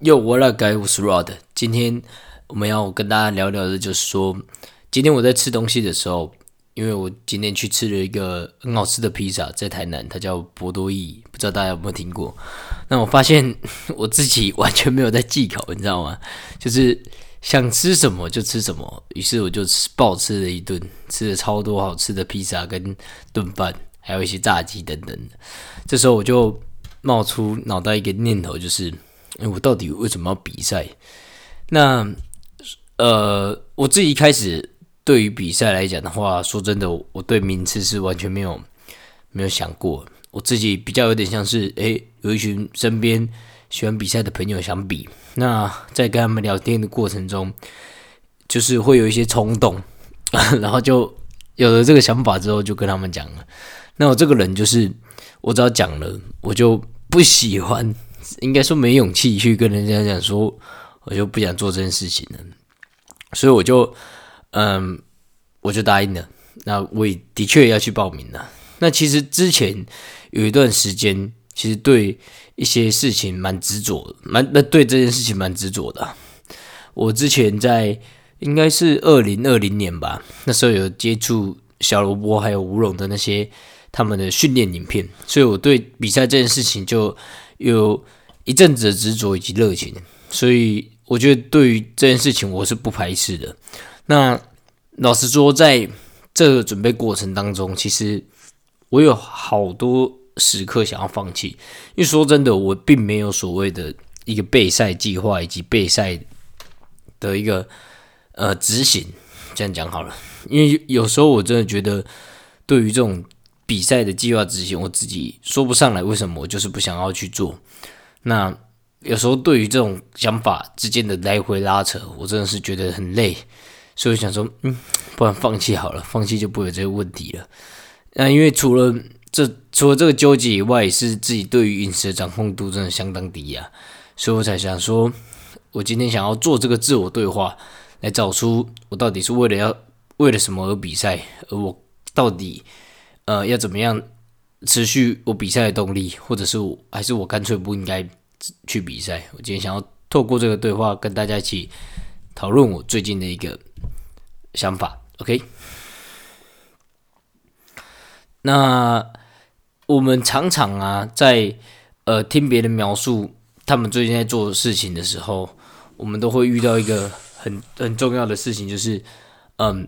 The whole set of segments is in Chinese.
Yo, what up, guys? 我是 Rod。今天我们要跟大家聊聊的，就是说，今天我在吃东西的时候，因为我今天去吃了一个很好吃的披萨，在台南，它叫博多意，不知道大家有没有听过？那我发现 我自己完全没有在忌口，你知道吗？就是想吃什么就吃什么，于是我就吃暴吃了一顿，吃了超多好吃的披萨跟炖饭，还有一些炸鸡等等。这时候我就冒出脑袋一个念头，就是。哎，我到底为什么要比赛？那呃，我自己一开始对于比赛来讲的话，说真的，我对名次是完全没有没有想过。我自己比较有点像是，哎，有一群身边喜欢比赛的朋友想比，那在跟他们聊天的过程中，就是会有一些冲动，然后就有了这个想法之后，就跟他们讲了。那我这个人就是，我只要讲了，我就不喜欢。应该说没勇气去跟人家讲说，我就不想做这件事情了，所以我就，嗯，我就答应了。那我也的确要去报名了。那其实之前有一段时间，其实对一些事情蛮执着，蛮那对这件事情蛮执着的。我之前在应该是二零二零年吧，那时候有接触小萝卜还有吴龙的那些他们的训练影片，所以我对比赛这件事情就有。一阵子的执着以及热情，所以我觉得对于这件事情我是不排斥的。那老实说，在这个准备过程当中，其实我有好多时刻想要放弃，因为说真的，我并没有所谓的一个备赛计划以及备赛的一个呃执行。这样讲好了，因为有时候我真的觉得，对于这种比赛的计划执行，我自己说不上来为什么，我就是不想要去做。那有时候对于这种想法之间的来回拉扯，我真的是觉得很累，所以想说，嗯，不然放弃好了，放弃就不会有这些问题了。那因为除了这除了这个纠结以外，是自己对于饮食的掌控度真的相当低啊，所以我才想说，我今天想要做这个自我对话，来找出我到底是为了要为了什么而比赛，而我到底呃要怎么样。持续我比赛的动力，或者是我还是我干脆不应该去比赛。我今天想要透过这个对话跟大家一起讨论我最近的一个想法。OK，那我们常常啊，在呃听别人描述他们最近在做的事情的时候，我们都会遇到一个很很重要的事情，就是嗯。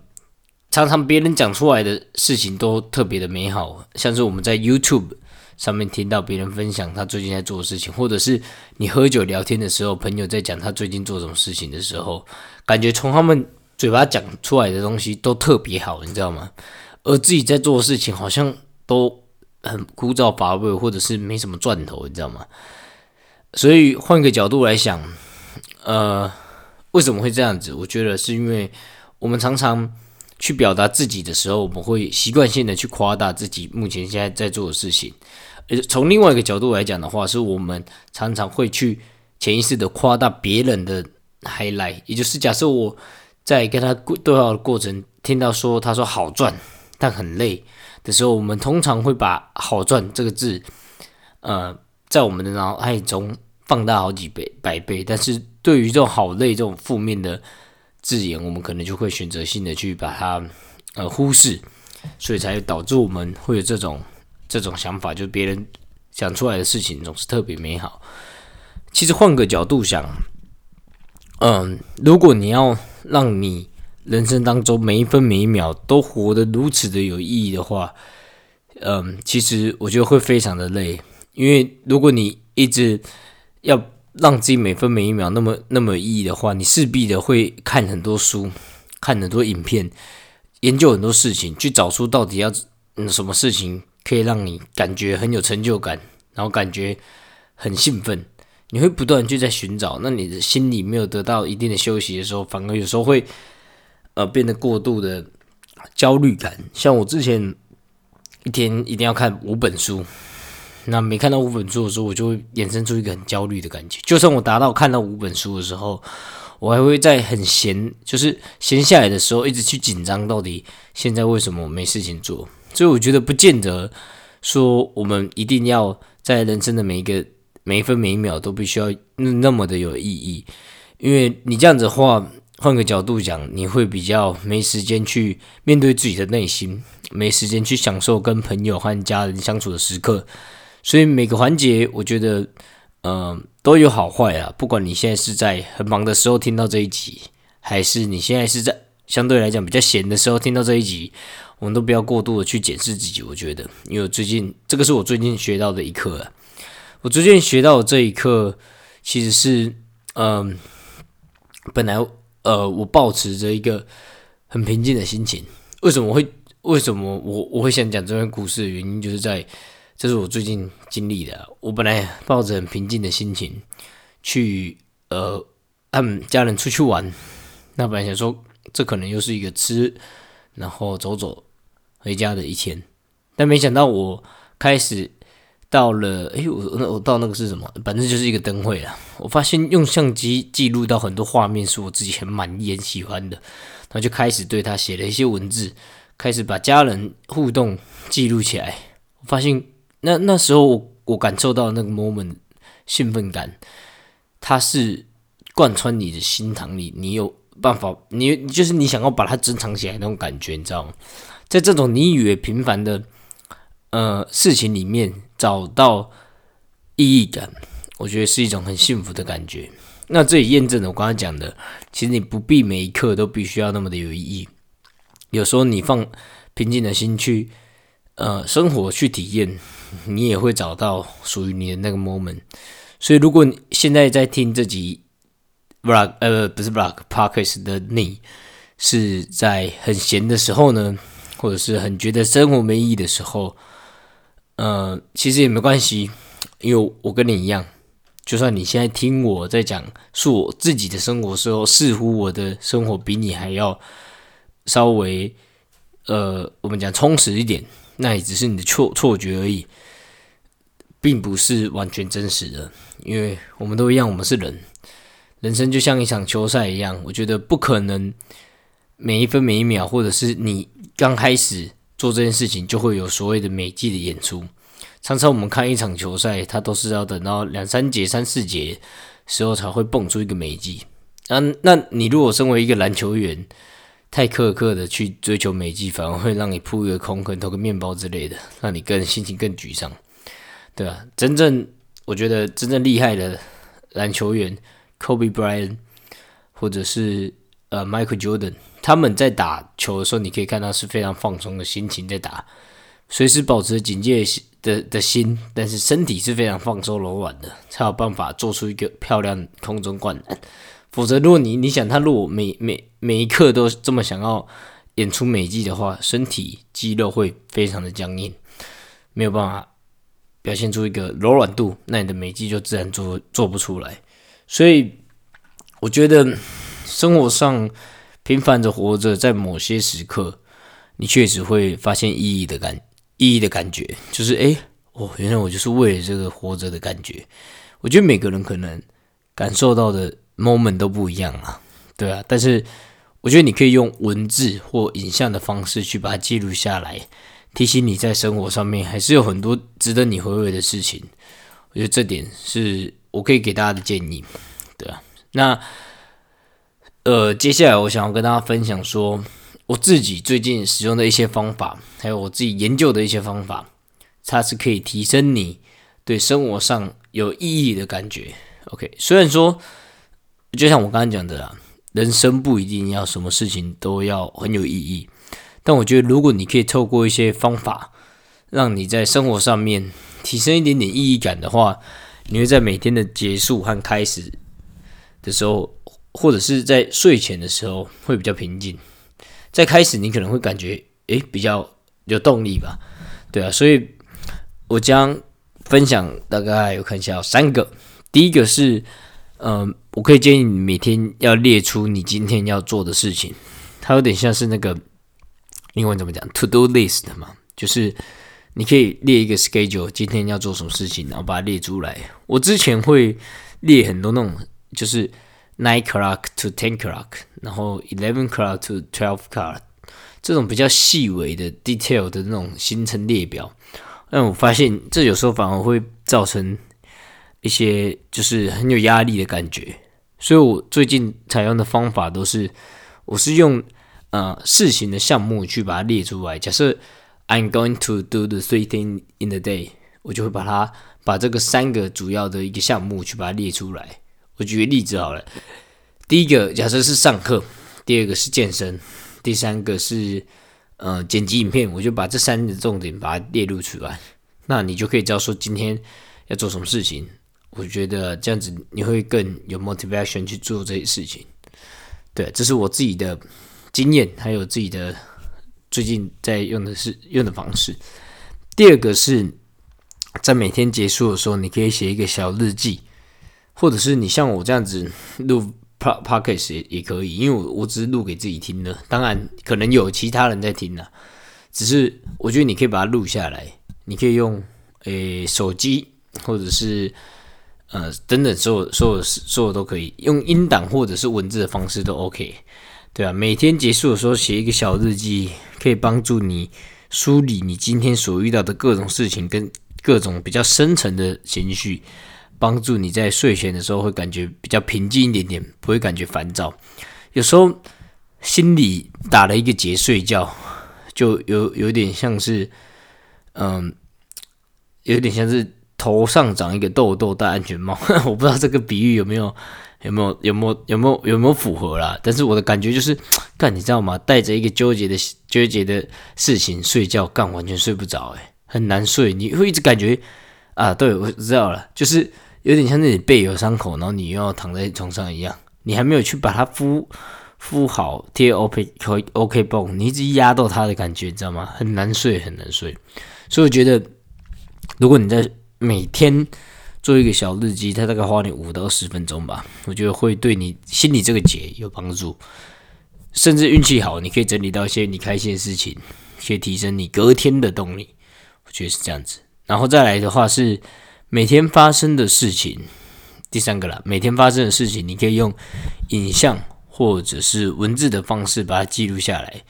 常常别人讲出来的事情都特别的美好，像是我们在 YouTube 上面听到别人分享他最近在做的事情，或者是你喝酒聊天的时候，朋友在讲他最近做什么事情的时候，感觉从他们嘴巴讲出来的东西都特别好，你知道吗？而自己在做的事情好像都很枯燥乏味，或者是没什么赚头，你知道吗？所以换个角度来想，呃，为什么会这样子？我觉得是因为我们常常。去表达自己的时候，我们会习惯性的去夸大自己目前现在在做的事情。而从另外一个角度来讲的话，是我们常常会去潜意识的夸大别人的 highlight。也就是假设我在跟他对话的过程，听到说他说好赚但很累的时候，我们通常会把好赚这个字，呃，在我们的脑海中放大好几倍、百倍。但是对于这种好累这种负面的。字眼，我们可能就会选择性的去把它呃忽视，所以才导致我们会有这种这种想法，就是别人想出来的事情总是特别美好。其实换个角度想，嗯，如果你要让你人生当中每一分每一秒都活得如此的有意义的话，嗯，其实我觉得会非常的累，因为如果你一直要。让自己每分每一秒那么那么有意义的话，你势必的会看很多书，看很多影片，研究很多事情，去找出到底要嗯什么事情可以让你感觉很有成就感，然后感觉很兴奋。你会不断就在寻找，那你的心里没有得到一定的休息的时候，反而有时候会呃变得过度的焦虑感。像我之前一天一定要看五本书。那没看到五本书的时候，我就会衍生出一个很焦虑的感觉。就算我达到看到五本书的时候，我还会在很闲，就是闲下来的时候，一直去紧张，到底现在为什么我没事情做？所以我觉得不见得说我们一定要在人生的每一个每一分每一秒都必须要那么的有意义，因为你这样子的话，换个角度讲，你会比较没时间去面对自己的内心，没时间去享受跟朋友和家人相处的时刻，所以每个环节，我觉得，嗯，都有好坏啊。不管你现在是在很忙的时候听到这一集，还是你现在是在相对来讲比较闲的时候听到这一集。我们都不要过度的去检视自己，我觉得，因为最近这个是我最近学到的一课啊。我最近学到的这一课，其实是，嗯，本来，呃，我保持着一个很平静的心情。为什么会？为什么我我会想讲这段故事的原因，就是在这是我最近经历的。我本来抱着很平静的心情去，呃，和家人出去玩。那本来想说，这可能又是一个吃，然后走走。回家的一天，但没想到我开始到了，哎，我那我到那个是什么？反正就是一个灯会了。我发现用相机记录到很多画面是我自己很满意、很喜欢的，然后就开始对他写了一些文字，开始把家人互动记录起来。我发现那那时候我我感受到那个 moment 兴奋感，它是贯穿你的心膛里，你有办法，你就是你想要把它珍藏起来那种感觉，你知道吗？在这种你以为平凡的呃事情里面找到意义感，我觉得是一种很幸福的感觉。那这也验证了我刚才讲的，其实你不必每一刻都必须要那么的有意义。有时候你放平静的心去呃生活去体验，你也会找到属于你的那个 moment。所以如果你现在在听这集 vlog 呃不是 vlog podcast 的你是在很闲的时候呢？或者是很觉得生活没意义的时候，呃，其实也没关系，因为我跟你一样，就算你现在听我在讲述我自己的生活时候，似乎我的生活比你还要稍微，呃，我们讲充实一点，那也只是你的错错觉而已，并不是完全真实的，因为我们都一样，我们是人，人生就像一场球赛一样，我觉得不可能每一分每一秒，或者是你。刚开始做这件事情，就会有所谓的美季的演出。常常我们看一场球赛，它都是要等到两三节、三四节时候才会蹦出一个美季。那那你如果身为一个篮球员，太苛刻的去追求美季，反而会让你扑一个空，可能投个面包之类的，让你更心情更沮丧，对吧？真正我觉得真正厉害的篮球员，Kobe Bryant，或者是呃 Michael Jordan。他们在打球的时候，你可以看到是非常放松的心情在打，随时保持警戒的的心，但是身体是非常放松柔软的，才有办法做出一个漂亮空中灌篮。否则，如果你你想他如果每每每一刻都这么想要演出美技的话，身体肌肉会非常的僵硬，没有办法表现出一个柔软度，那你的美技就自然做做不出来。所以，我觉得生活上。平凡的活着，在某些时刻，你确实会发现意义的感意义的感觉，就是诶，哦，原来我就是为了这个活着的感觉。我觉得每个人可能感受到的 moment 都不一样啊，对啊。但是我觉得你可以用文字或影像的方式去把它记录下来，提醒你在生活上面还是有很多值得你回味的事情。我觉得这点是我可以给大家的建议，对啊。那。呃，接下来我想要跟大家分享说，我自己最近使用的一些方法，还有我自己研究的一些方法，它是可以提升你对生活上有意义的感觉。OK，虽然说，就像我刚刚讲的啊，人生不一定要什么事情都要很有意义，但我觉得如果你可以透过一些方法，让你在生活上面提升一点点意义感的话，你会在每天的结束和开始的时候。或者是在睡前的时候会比较平静，在开始你可能会感觉诶比较有动力吧，对啊，所以我将分享大概有看一下三个，第一个是，嗯，我可以建议你每天要列出你今天要做的事情，它有点像是那个英文怎么讲 to do list 嘛，就是你可以列一个 schedule，今天要做什么事情，然后把它列出来。我之前会列很多那种就是。Nine o'clock to ten o'clock，然后 eleven o'clock to twelve o'clock，这种比较细微的 detail 的那种行程列表，但我发现这有时候反而会造成一些就是很有压力的感觉。所以我最近采用的方法都是，我是用呃事情的项目去把它列出来。假设 I'm going to do the three things in the day，我就会把它把这个三个主要的一个项目去把它列出来。我举个例子好了，第一个假设是上课，第二个是健身，第三个是呃剪辑影片，我就把这三个重点把它列入出来。那你就可以知道说今天要做什么事情。我觉得这样子你会更有 motivation 去做这些事情。对，这是我自己的经验，还有自己的最近在用的是用的方式。第二个是在每天结束的时候，你可以写一个小日记。或者是你像我这样子录 podcast 也也可以，因为我我只是录给自己听的，当然可能有其他人在听呢。只是我觉得你可以把它录下来，你可以用诶手机或者是呃等等所有所有所有都可以用音档或者是文字的方式都 OK，对啊，每天结束的时候写一个小日记，可以帮助你梳理你今天所遇到的各种事情跟各种比较深层的情绪。帮助你在睡前的时候会感觉比较平静一点点，不会感觉烦躁。有时候心里打了一个结，睡觉就有有点像是，嗯，有点像是头上长一个痘痘戴安全帽。我不知道这个比喻有没有有没有有没有有没有有没有符合啦？但是我的感觉就是，干你知道吗？带着一个纠结的纠结的事情睡觉，干完全睡不着，诶，很难睡。你会一直感觉啊，对我知道了，就是。有点像那你背有伤口，然后你又要躺在床上一样，你还没有去把它敷敷好贴 OK OK 绷，你一直压到它的感觉，你知道吗？很难睡，很难睡。所以我觉得，如果你在每天做一个小日记，它大概花你五到十分钟吧，我觉得会对你心里这个结有帮助。甚至运气好，你可以整理到一些你开心的事情，可以提升你隔天的动力。我觉得是这样子。然后再来的话是。每天发生的事情，第三个啦，每天发生的事情，你可以用影像或者是文字的方式把它记录下来。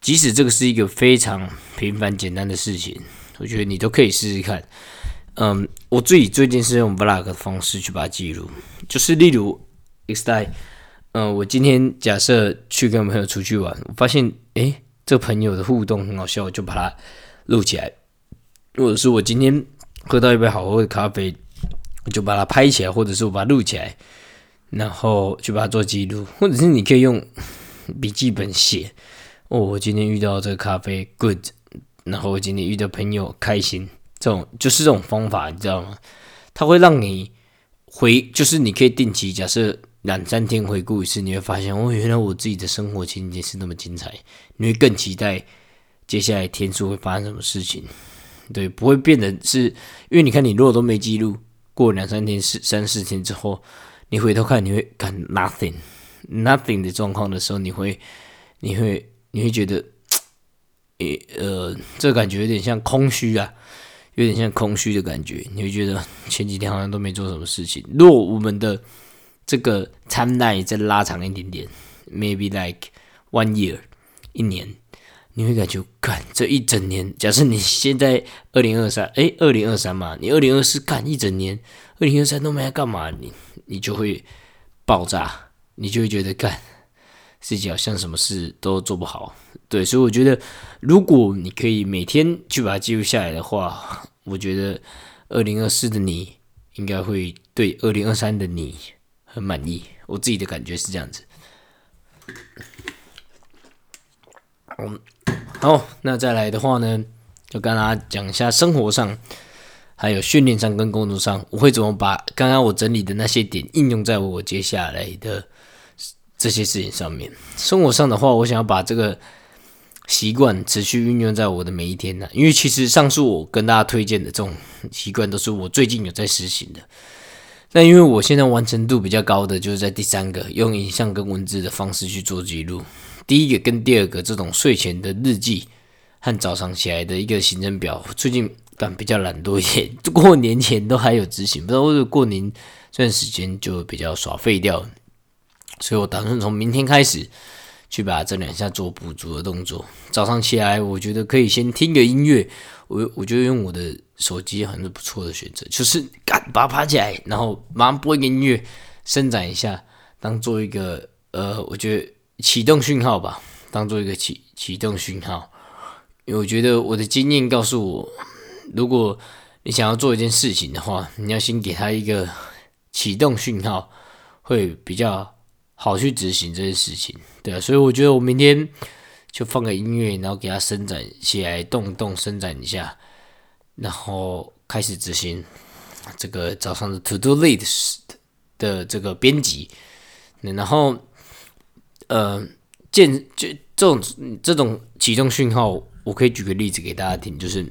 即使这个是一个非常平凡简单的事情，我觉得你都可以试试看。嗯，我自己最近是用 vlog 的方式去把它记录，就是例如 x t i 嗯，我今天假设去跟朋友出去玩，我发现诶，这朋友的互动很好笑，我就把它录起来。或者是我今天。喝到一杯好喝的咖啡，我就把它拍起来，或者是我把它录起来，然后就把它做记录，或者是你可以用笔记本写。哦，我今天遇到这个咖啡，good。然后我今天遇到朋友，开心。这种就是这种方法，你知道吗？它会让你回，就是你可以定期，假设两三天回顾一次，你会发现，哦，原来我自己的生活情节是那么精彩。你会更期待接下来天数会发生什么事情。对，不会变得是，因为你看，你如果都没记录，过两三天、四三四天之后，你回头看，你会看 nothing nothing 的状况的时候，你会，你会，你会觉得，诶，呃，这感觉有点像空虚啊，有点像空虚的感觉，你会觉得前几天好像都没做什么事情。若我们的这个 timeline 再拉长一点点，maybe like one year，一年。你会感觉，干这一整年，假设你现在二零二三，哎，二零二三嘛，你二零二四干一整年，二零二三都没在干嘛，你你就会爆炸，你就会觉得干自己好像什么事都做不好，对，所以我觉得，如果你可以每天去把它记录下来的话，我觉得二零二四的你应该会对二零二三的你很满意，我自己的感觉是这样子。嗯。好，那再来的话呢，就跟大家讲一下生活上，还有训练上跟工作上，我会怎么把刚刚我整理的那些点应用在我接下来的这些事情上面。生活上的话，我想要把这个习惯持续运用在我的每一天呢，因为其实上述我跟大家推荐的这种习惯，都是我最近有在实行的。那因为我现在完成度比较高的，就是在第三个用影像跟文字的方式去做记录。第一个跟第二个这种睡前的日记和早上起来的一个行程表，最近感比较懒惰一点。过年前都还有执行，不知道为什么过年这段时间就比较耍废掉。所以我打算从明天开始去把这两下做补足的动作。早上起来，我觉得可以先听个音乐，我我就用我的手机很是不错的选择，就是干把它爬起来，然后马上播一个音乐，伸展一下，当做一个呃，我觉得启动讯号吧，当做一个启启动讯号。因为我觉得我的经验告诉我，如果你想要做一件事情的话，你要先给他一个启动讯号，会比较好去执行这件事情。对啊，所以我觉得我明天就放个音乐，然后给它伸展起来，动动伸展一下，然后开始执行这个早上的 To Do List 的这个编辑。然后，呃，健就这种这种启动讯号。我可以举个例子给大家听，就是，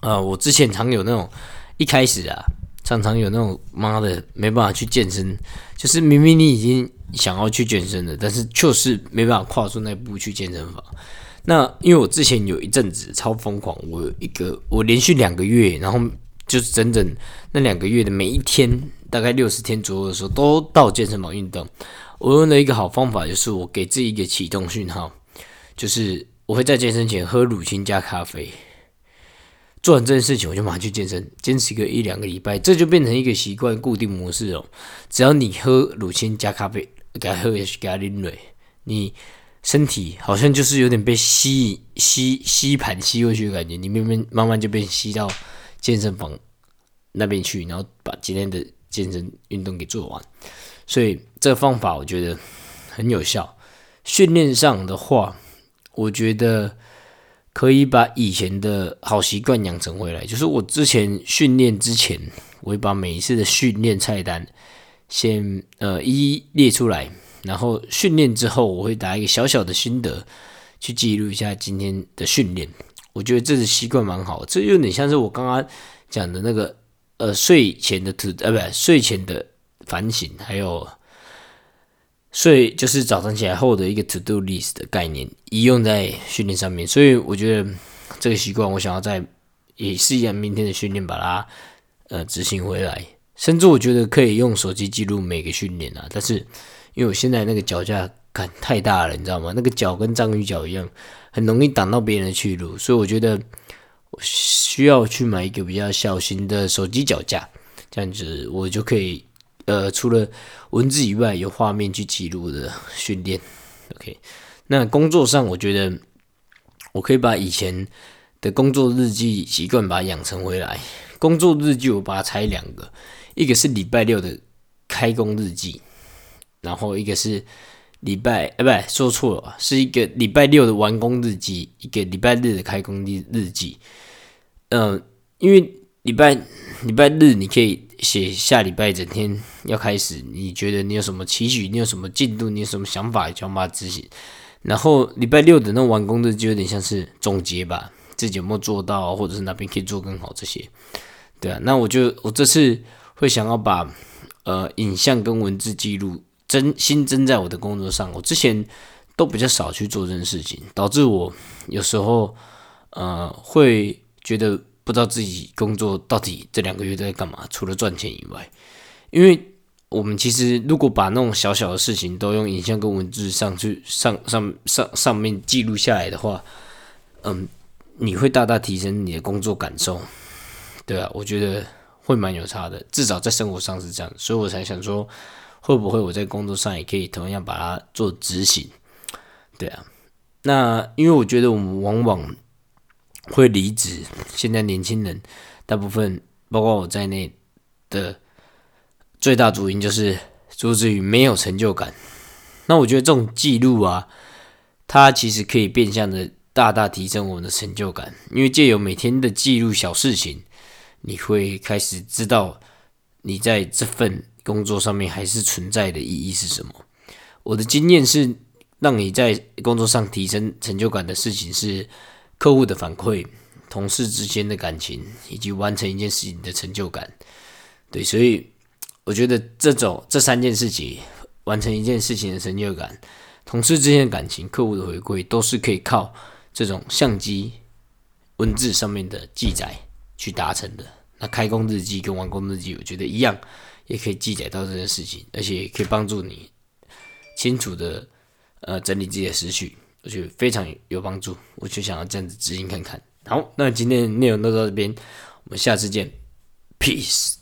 呃，我之前常有那种一开始啊，常常有那种妈的没办法去健身，就是明明你已经想要去健身了，但是就是没办法跨出那步去健身房。那因为我之前有一阵子超疯狂，我有一个我连续两个月，然后就是整整那两个月的每一天，大概六十天左右的时候，都到健身房运动。我用了一个好方法，就是我给自己一个启动讯号，就是。我会在健身前喝乳清加咖啡，做完这件事情我就马上去健身，坚持个一两个礼拜，这就变成一个习惯固定模式哦。只要你喝乳清加咖啡，给他喝下去，给他拎水，你身体好像就是有点被吸吸吸盘吸过去的感觉，你慢慢慢慢就被吸到健身房那边去，然后把今天的健身运动给做完。所以这个方法我觉得很有效。训练上的话。我觉得可以把以前的好习惯养成回来。就是我之前训练之前，我会把每一次的训练菜单先呃一一列出来，然后训练之后，我会打一个小小的心得去记录一下今天的训练。我觉得这个习惯蛮好，这有点像是我刚刚讲的那个呃睡前的图呃不睡前的反省，还有。所以就是早上起来后的一个 to do list 的概念，一用在训练上面。所以我觉得这个习惯，我想要在也是一样，明天的训练把它呃执行回来。甚至我觉得可以用手机记录每个训练啊。但是因为我现在那个脚架感太大了，你知道吗？那个脚跟章鱼脚一样，很容易挡到别人的去路。所以我觉得我需要去买一个比较小型的手机脚架，这样子我就可以。呃，除了文字以外，有画面去记录的训练。OK，那工作上，我觉得我可以把以前的工作日记习惯把它养成回来。工作日记我把它拆两个，一个是礼拜六的开工日记，然后一个是礼拜呃，不说错了，是一个礼拜六的完工日记，一个礼拜日的开工日日记。嗯，因为礼拜礼拜日你可以。写下礼拜整天要开始，你觉得你有什么期许？你有什么进度？你有什么想法？就要把它执行。然后礼拜六的那完工日就有点像是总结吧，自己有没有做到，或者是哪边可以做更好这些。对啊，那我就我这次会想要把呃影像跟文字记录增新增在我的工作上。我之前都比较少去做这件事情，导致我有时候呃会觉得。不知道自己工作到底这两个月在干嘛，除了赚钱以外，因为我们其实如果把那种小小的事情都用影像跟文字上去上上上上面记录下来的话，嗯，你会大大提升你的工作感受，对啊，我觉得会蛮有差的，至少在生活上是这样，所以我才想说，会不会我在工作上也可以同样把它做执行，对啊，那因为我觉得我们往往。会离职。现在年轻人大部分，包括我在内的最大主因就是出自于没有成就感。那我觉得这种记录啊，它其实可以变相的大大提升我们的成就感，因为借由每天的记录小事情，你会开始知道你在这份工作上面还是存在的意义是什么。我的经验是，让你在工作上提升成就感的事情是。客户的反馈、同事之间的感情，以及完成一件事情的成就感，对，所以我觉得这种这三件事情，完成一件事情的成就感、同事之间的感情、客户的回馈，都是可以靠这种相机文字上面的记载去达成的。那开工日记跟完工日记，我觉得一样，也可以记载到这件事情，而且可以帮助你清楚的呃整理自己的思绪。我觉得非常有帮助，我就想要这样子执行看看。好，那今天内容就到这边，我们下次见，peace。